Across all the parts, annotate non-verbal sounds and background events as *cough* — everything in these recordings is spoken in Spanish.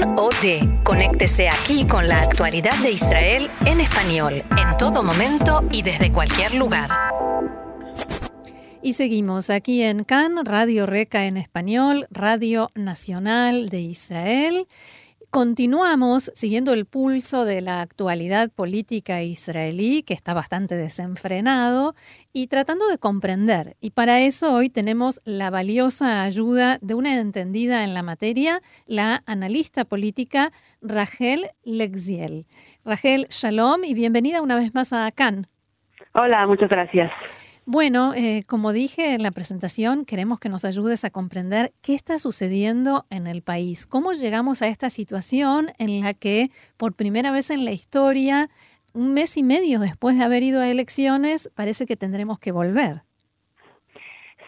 CAN OD. Conéctese aquí con la actualidad de Israel en español, en todo momento y desde cualquier lugar. Y seguimos aquí en CAN, Radio Reca en español, Radio Nacional de Israel. Continuamos siguiendo el pulso de la actualidad política israelí, que está bastante desenfrenado, y tratando de comprender. Y para eso hoy tenemos la valiosa ayuda de una entendida en la materia, la analista política Rachel Lexiel. Rachel, shalom y bienvenida una vez más a Cannes. Hola, muchas gracias. Bueno, eh, como dije en la presentación, queremos que nos ayudes a comprender qué está sucediendo en el país, cómo llegamos a esta situación en la que por primera vez en la historia, un mes y medio después de haber ido a elecciones, parece que tendremos que volver.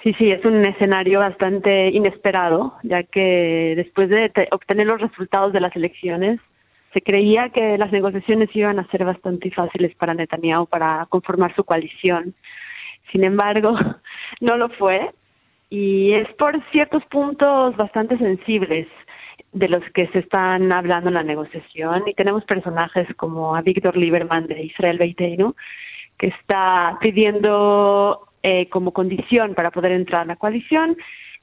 Sí, sí, es un escenario bastante inesperado, ya que después de obtener los resultados de las elecciones, se creía que las negociaciones iban a ser bastante fáciles para Netanyahu para conformar su coalición sin embargo, *laughs* no lo fue y es por ciertos puntos bastante sensibles de los que se están hablando en la negociación y tenemos personajes como a Víctor Lieberman de Israel Beiteinu que está pidiendo eh, como condición para poder entrar a la coalición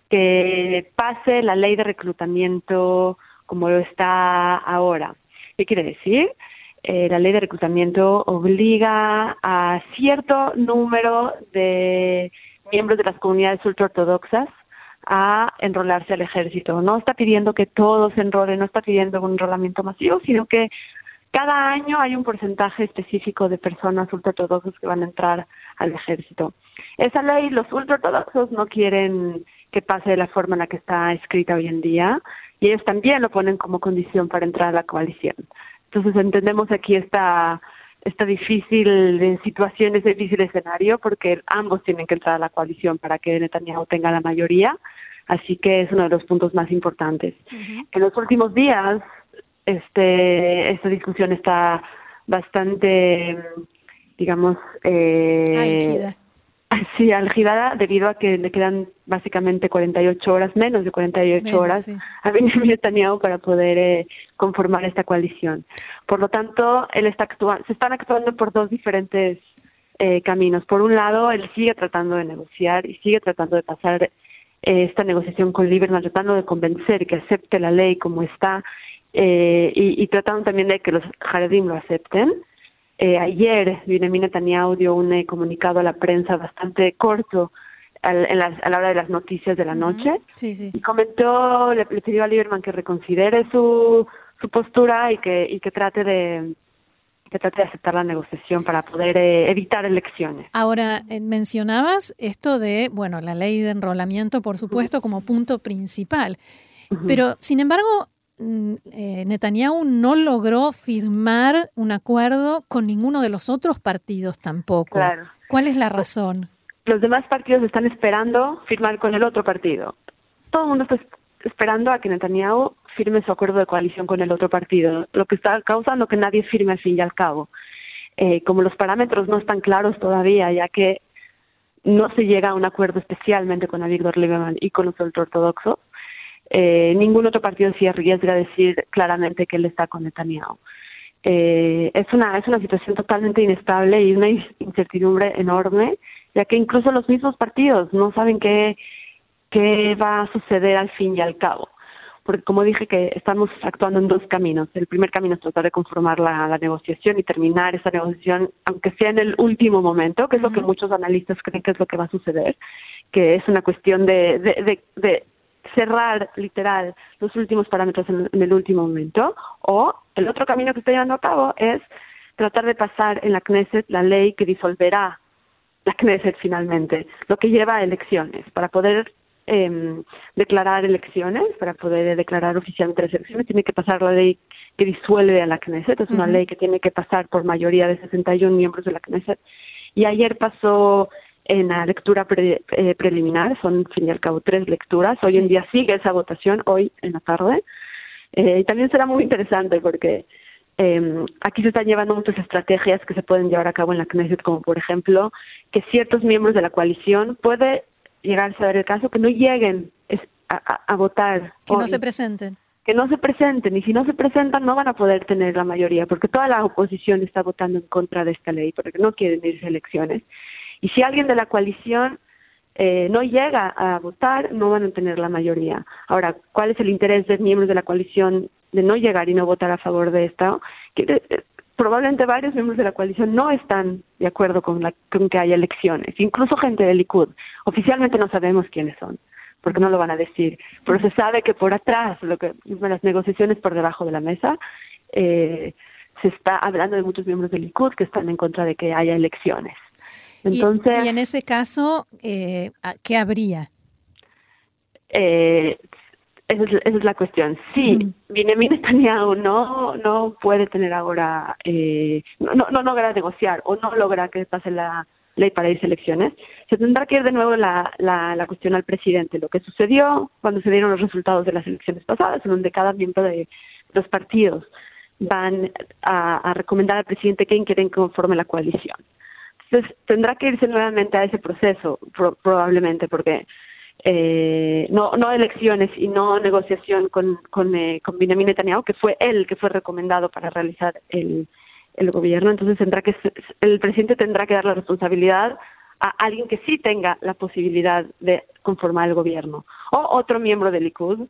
que pase la ley de reclutamiento como lo está ahora. ¿Qué quiere decir? Eh, la ley de reclutamiento obliga a cierto número de miembros de las comunidades ultraortodoxas a enrolarse al ejército. No está pidiendo que todos se enrolen, no está pidiendo un enrolamiento masivo, sino que cada año hay un porcentaje específico de personas ultraortodoxas que van a entrar al ejército. Esa ley los ultraortodoxos no quieren que pase de la forma en la que está escrita hoy en día y ellos también lo ponen como condición para entrar a la coalición. Entonces entendemos aquí esta esta difícil situación, este difícil escenario, porque ambos tienen que entrar a la coalición para que Netanyahu tenga la mayoría. Así que es uno de los puntos más importantes. En los últimos días, este, esta discusión está bastante, digamos, eh, Sí, algidada debido a que le quedan básicamente 48 horas, menos de 48 horas a Benjamin Netanyahu para poder eh, conformar esta coalición. Por lo tanto, él está se están actuando por dos diferentes eh, caminos. Por un lado, él sigue tratando de negociar y sigue tratando de pasar eh, esta negociación con Lieberman, tratando de convencer que acepte la ley como está y, y tratando también de que los Haredim lo acepten. Eh, ayer Benjamin Netanyahu dio un eh, comunicado a la prensa bastante corto a la hora de las noticias de la noche. Y comentó, le, pidió a Lieberman que reconsidere su, su postura y que, y que trate de que trate de aceptar la negociación para poder eh, evitar elecciones. Ahora, mencionabas esto de, bueno, la ley de enrolamiento, por supuesto, como punto principal. Pero, sin embargo, eh, Netanyahu no logró firmar un acuerdo con ninguno de los otros partidos tampoco. ¿Cuál es la razón? Los demás partidos están esperando firmar con el otro partido. Todo el mundo está esperando a que Netanyahu firme su acuerdo de coalición con el otro partido, lo que está causando que nadie firme al fin y al cabo. Eh, como los parámetros no están claros todavía, ya que no se llega a un acuerdo especialmente con Avigdor Lieberman y con los ultraortodoxos, eh, ningún otro partido se arriesga a decir claramente que él está con Netanyahu. Eh, es una es una situación totalmente inestable y una incertidumbre enorme, ya que incluso los mismos partidos no saben qué qué va a suceder al fin y al cabo. Porque como dije que estamos actuando en dos caminos. El primer camino es tratar de conformar la, negociación y terminar esa negociación, aunque sea en el último momento, que es lo que muchos analistas creen que es lo que va a suceder, que es una cuestión de, de, de cerrar literal los últimos parámetros en, el último momento, o el otro camino que estoy llevando a cabo es tratar de pasar en la Knesset la ley que disolverá la Knesset finalmente, lo que lleva a elecciones, para poder em, declarar elecciones, para poder declarar oficialmente las elecciones, tiene que pasar la ley que disuelve a la Knesset, es una ley que tiene que pasar por mayoría de 61 miembros de la Knesset. Y ayer pasó en la lectura eh, preliminar, son al fin y al cabo tres lecturas. Hoy en día sigue esa votación, hoy en la tarde. Eh, y también será muy interesante porque eh, aquí se están llevando muchas estrategias que se pueden llevar a cabo en la Knesset, como por ejemplo que ciertos miembros de la coalición puede llegarse a ver el caso que no lleguen a, votar. Que no se presenten. que no se presenten y si no se presentan no van a poder tener la mayoría porque toda la oposición está votando en contra de esta ley porque no quieren irse a elecciones y si alguien de la coalición eh, no llega a votar no van a tener la mayoría ahora cuál es el interés de miembros de la coalición de no llegar y no votar a favor de esto que, eh, probablemente varios miembros de la coalición no están de acuerdo con, la, con que haya elecciones incluso gente del Likud oficialmente no sabemos quiénes son porque no lo van a decir. Pero se sabe que por atrás, lo que las negociaciones por debajo de la mesa, eh, se está hablando de muchos miembros del Likud que están en contra de que haya elecciones. Entonces, y, en ese caso, eh, ¿qué habría? Eh, esa, es, la cuestión. Sí, uh Benjamin Netanyahu no, no puede tener ahora, eh, no, no logra negociar o no logra que pase la ley para ir a elecciones, se tendrá que ir de nuevo la, la, cuestión al presidente. Lo que sucedió cuando se dieron los resultados de las elecciones pasadas, en donde cada miembro de los partidos van a, recomendar al presidente quién quieren que conforme la coalición. Entonces, tendrá que irse nuevamente a ese proceso, probablemente, porque eh, no, no elecciones y no negociación con, con, eh, con Benjamin Netanyahu, que fue él que fue recomendado para realizar el, el gobierno, entonces tendrá que el presidente tendrá que dar la responsabilidad a alguien que sí tenga la posibilidad de conformar el gobierno o otro miembro del Likud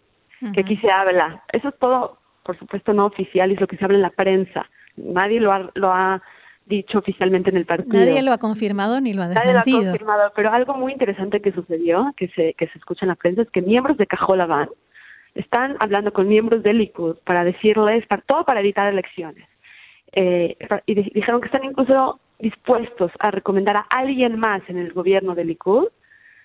que aquí se habla. Eso es todo, por supuesto, no oficial es lo que se habla en la prensa. Nadie lo ha, lo ha dicho oficialmente en el partido. Nadie lo ha confirmado ni lo ha desmentido. Nadie lo ha confirmado, pero algo muy interesante que sucedió, que se, que se escucha en la prensa, es que miembros de Cajolabán están hablando con miembros del Likud para decirles, para, todo para evitar elecciones eh, y dijeron que están incluso dispuestos a recomendar a alguien más en el gobierno del Likud,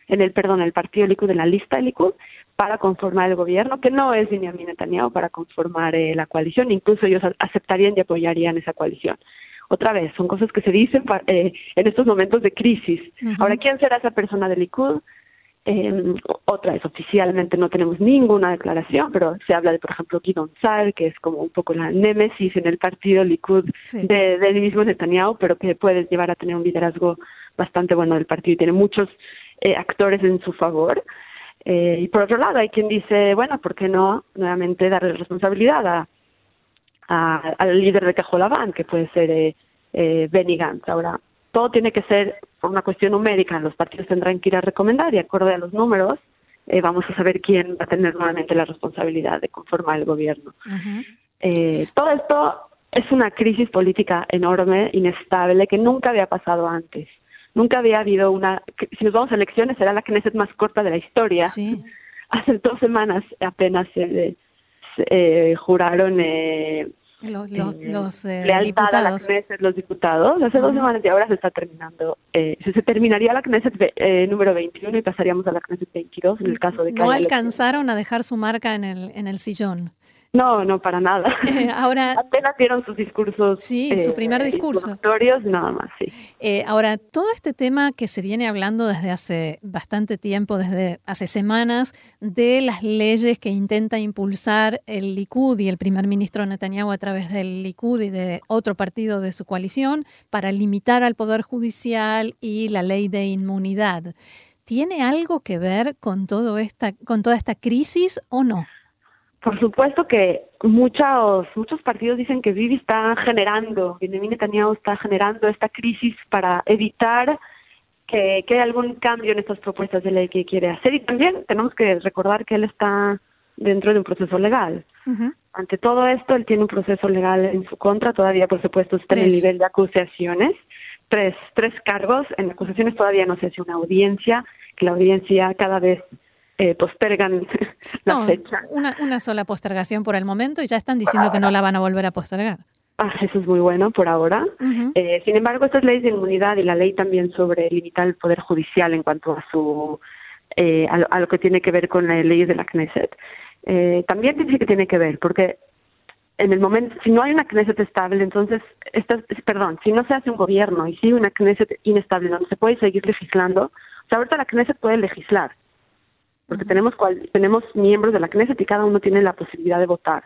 en el, perdón, el partido Likud, en la lista del Likud, para conformar el gobierno, que no es Benjamin Netanyahu para conformar eh, la coalición, incluso ellos aceptarían y apoyarían esa coalición. Otra vez, son cosas que se dicen eh, en estos momentos de crisis. Ahora, ¿quién será esa persona del Likud? Eh, otra vez, oficialmente no tenemos ninguna declaración, pero se habla de, por ejemplo, Guidon Sal, que es como un poco la némesis en el partido Likud de, del mismo Netanyahu, pero que puede llevar a tener un liderazgo bastante bueno del partido y tiene muchos eh, actores en su favor. Eh, y por otro lado, hay quien dice, bueno, ¿por qué no nuevamente darle responsabilidad a, al líder de Cajolabán, que puede ser eh, eh, Benny Gantz? Ahora, todo tiene que ser por una cuestión numérica. Los partidos tendrán que ir a recomendar y acorde a los números eh, vamos a saber quién va a tener nuevamente la responsabilidad de conformar el gobierno. eh, todo esto es una crisis política enorme, inestable, que nunca había pasado antes. Nunca había habido una... Si nos vamos a elecciones, será la Knesset más corta de la historia. *laughs* Hace dos semanas apenas se, eh, juraron eh, los, los, eh, eh diputados. los diputados. Hace dos semanas y ahora se está terminando. Eh, se, terminaría la Knesset eh, número 21 y pasaríamos a la Knesset 22 en el caso de que No alcanzaron a dejar su marca en el, en el sillón. No, no, para nada. *laughs* Eh, ahora, *laughs* Apenas dieron sus discursos. Sí, su primer discurso. nada más, sí. Eh, ahora, todo este tema que se viene hablando desde hace bastante tiempo, desde hace semanas, de las leyes que intenta impulsar el Likud y el primer ministro Netanyahu a través del Likud y de otro partido de su coalición para limitar al Poder Judicial y la ley de inmunidad. ¿Tiene algo que ver con, todo esta, con toda esta crisis o no? Por supuesto que muchos muchos partidos dicen que Bibi está generando, Benjamin Netanyahu está generando esta crisis para evitar que, que haya algún cambio en estas propuestas de ley que quiere hacer. Y también tenemos que recordar que él está dentro de un proceso legal. Ante todo esto, él tiene un proceso legal en su contra, todavía por supuesto está en el nivel de acusaciones, tres, tres cargos, en acusaciones todavía no se hace una audiencia, que la audiencia cada vez eh, postergan *laughs* la fecha. Una, una sola postergación por el momento y ya están diciendo que no la van a volver a postergar. Ah, eso es muy bueno por ahora. eh, sin embargo, estas leyes de inmunidad y la ley también sobre limitar el poder judicial en cuanto a su eh, a, lo, que tiene que ver con las leyes de la Knesset, eh, también dice que tiene que ver, porque en el momento, si no hay una Knesset estable, entonces, esta, perdón, si no se hace un gobierno y si hay una Knesset inestable donde se puede seguir legislando, o sea, ahorita la Knesset puede legislar, porque tenemos tenemos miembros de la Knesset y cada uno tiene la posibilidad de votar.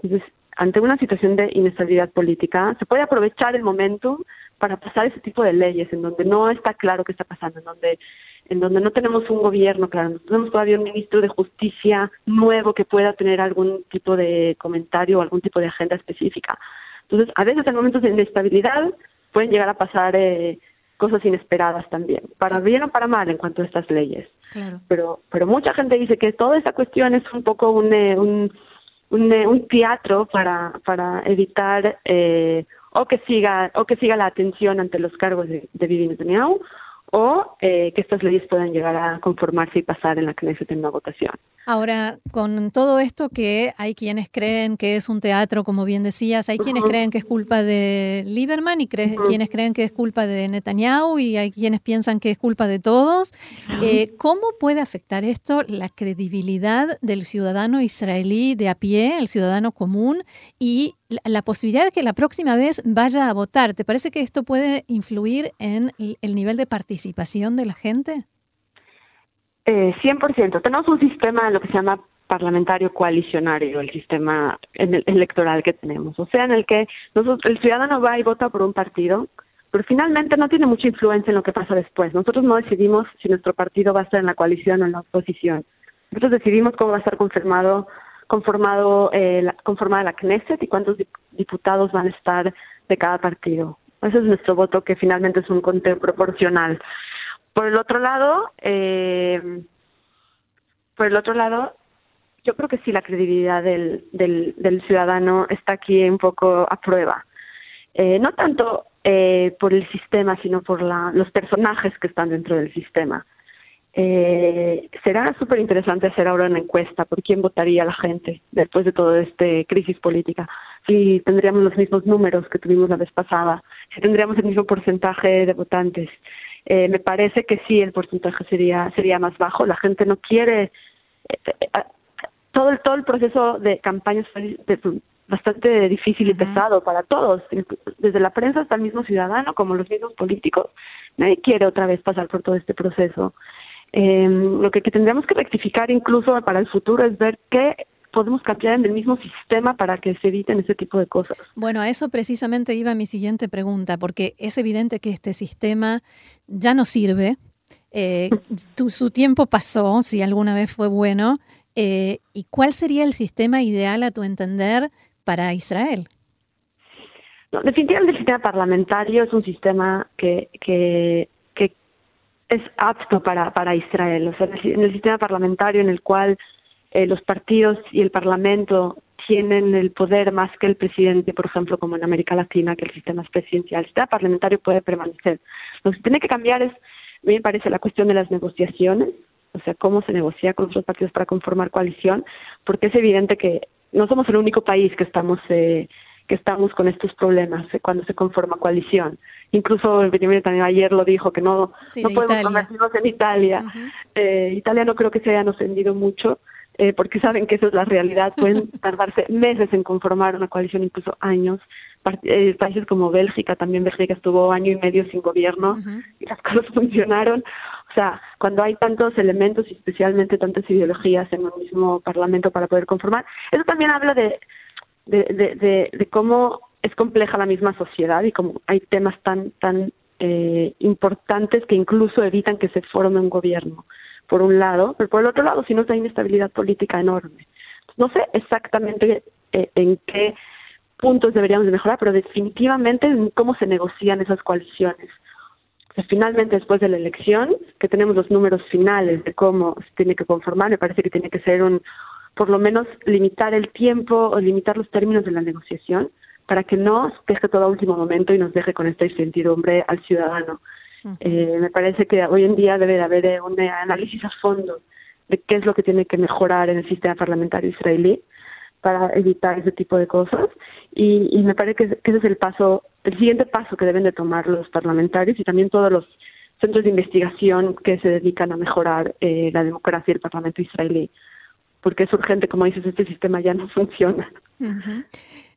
Entonces, ante una situación de inestabilidad política, se puede aprovechar el momento para pasar ese tipo de leyes en donde no está claro qué está pasando, en donde en donde no tenemos un gobierno, claro, no tenemos todavía un ministro de justicia nuevo que pueda tener algún tipo de comentario o algún tipo de agenda específica. Entonces, a veces en momentos de inestabilidad pueden llegar a pasar eh, cosas inesperadas también, para bien o para mal en cuanto a estas leyes. Claro. Pero, pero mucha gente dice que toda esta cuestión es un poco un, eh, un, un, eh, un teatro para, para evitar eh, o que siga o que siga la atención ante los cargos de, de Bibi Netanyahu o eh, que estas leyes puedan llegar a conformarse y pasar en la Knesset en una votación. Ahora, con todo esto que hay quienes creen que es un teatro, como bien decías, hay quienes creen que es culpa de Lieberman y quienes creen que es culpa de Netanyahu y hay quienes piensan que es culpa de todos. Eh, ¿Cómo puede afectar esto la credibilidad del ciudadano israelí de a pie, el ciudadano común, y la posibilidad de que la próxima vez vaya a votar, ¿te parece que esto puede influir en el nivel de participación de la gente? Eh, 100%. Tenemos un sistema, lo que se llama parlamentario coalicionario, el sistema electoral que tenemos. O sea, en el que nosotros, el ciudadano va y vota por un partido, pero finalmente no tiene mucha influencia en lo que pasa después. Nosotros no decidimos si nuestro partido va a estar en la coalición o en la oposición. Nosotros decidimos cómo va a estar confirmado conformado eh, la, conformada la Knesset y cuántos diputados van a estar de cada partido. Ese es nuestro voto, que finalmente es un conteo proporcional. Por el otro lado, eh, por el otro lado, yo creo que sí la credibilidad del, del, del ciudadano está aquí un poco a prueba. Eh, no tanto eh, por el sistema, sino por la, los personajes que están dentro del sistema. Eh, será súper interesante hacer ahora una encuesta por quién votaría la gente después de toda esta crisis política. Si tendríamos los mismos números que tuvimos la vez pasada, si tendríamos el mismo porcentaje de votantes. Eh, me parece que sí, el porcentaje sería sería más bajo. La gente no quiere eh, eh todo el todo el proceso de campañas fue bastante difícil y pesado para todos, desde la prensa hasta el mismo ciudadano, como los mismos políticos. Nadie quiere otra vez pasar por todo este proceso. Eh, lo que, que tendríamos que rectificar incluso para el futuro es ver qué podemos cambiar en el mismo sistema para que se eviten ese tipo de cosas. Bueno, a eso precisamente iba mi siguiente pregunta, porque es evidente que este sistema ya no sirve. Eh, *laughs* tu, su tiempo pasó, si alguna vez fue bueno. Eh, ¿Y cuál sería el sistema ideal, a tu entender, para Israel? No, definitivamente el sistema parlamentario es un sistema que, que es apto para, para Israel. O sea, en el sistema parlamentario en el cual eh, los partidos y el Parlamento tienen el poder más que el presidente, por ejemplo, como en América Latina, que el sistema es presidencial. El sistema parlamentario puede permanecer. Lo que tiene que cambiar es, me parece, la cuestión de las negociaciones, o sea, cómo se negocia con otros partidos para conformar coalición, porque es evidente que no somos el único país que estamos eh, que estamos con estos problemas eh, cuando se conforma coalición. Incluso el también ayer lo dijo, que no, no podemos convertirnos en Italia. eh, Italia no creo que se hayan ofendido mucho, eh, porque saben que eso es la realidad. *laughs* Pueden tardarse meses en conformar una coalición, incluso años. Eh, países como Bélgica, también Bélgica estuvo año y medio sin gobierno y las *laughs* cosas funcionaron. O sea, cuando hay tantos elementos y especialmente tantas ideologías en un mismo parlamento para poder conformar, eso también habla de de, de, de, cómo es compleja la misma sociedad y cómo hay temas tan, tan eh, importantes que incluso evitan que se forme un gobierno, por un lado, pero por el otro lado, si no hay inestabilidad política enorme. No sé exactamente eh, en qué puntos deberíamos de mejorar, pero definitivamente en cómo se negocian esas coaliciones. finalmente, después de la elección, que tenemos los números finales de cómo se tiene que conformar, me parece que tiene que ser un, por lo menos limitar el tiempo o limitar los términos de la negociación para que no deje todo a último momento y nos deje con esta incertidumbre al ciudadano. eh, me parece que hoy en día debe de haber eh, un análisis a fondo de qué es lo que tiene que mejorar en el sistema parlamentario israelí para evitar ese tipo de cosas y, y me parece que, que, ese es el paso, el siguiente paso que deben de tomar los parlamentarios y también todos los centros de investigación que se dedican a mejorar eh, la democracia y el parlamento israelí porque es urgente, como dices, este sistema ya no *laughs* funciona.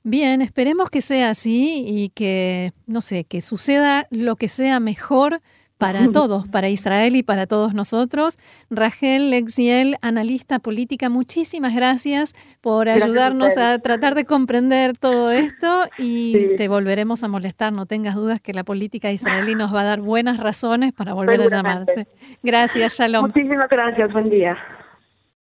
Bien, esperemos que sea así y que, no sé, que suceda lo que sea mejor para *laughs* todos, para Israel y para todos nosotros. Rachel Lexiel, analista política, muchísimas gracias por ayudarnos a, tratar de comprender todo *laughs* esto y te volveremos a molestar. No tengas dudas que la política israelí nos va a dar buenas razones para volver a llamarte. Gracias, Shalom. Muchísimas gracias, buen día.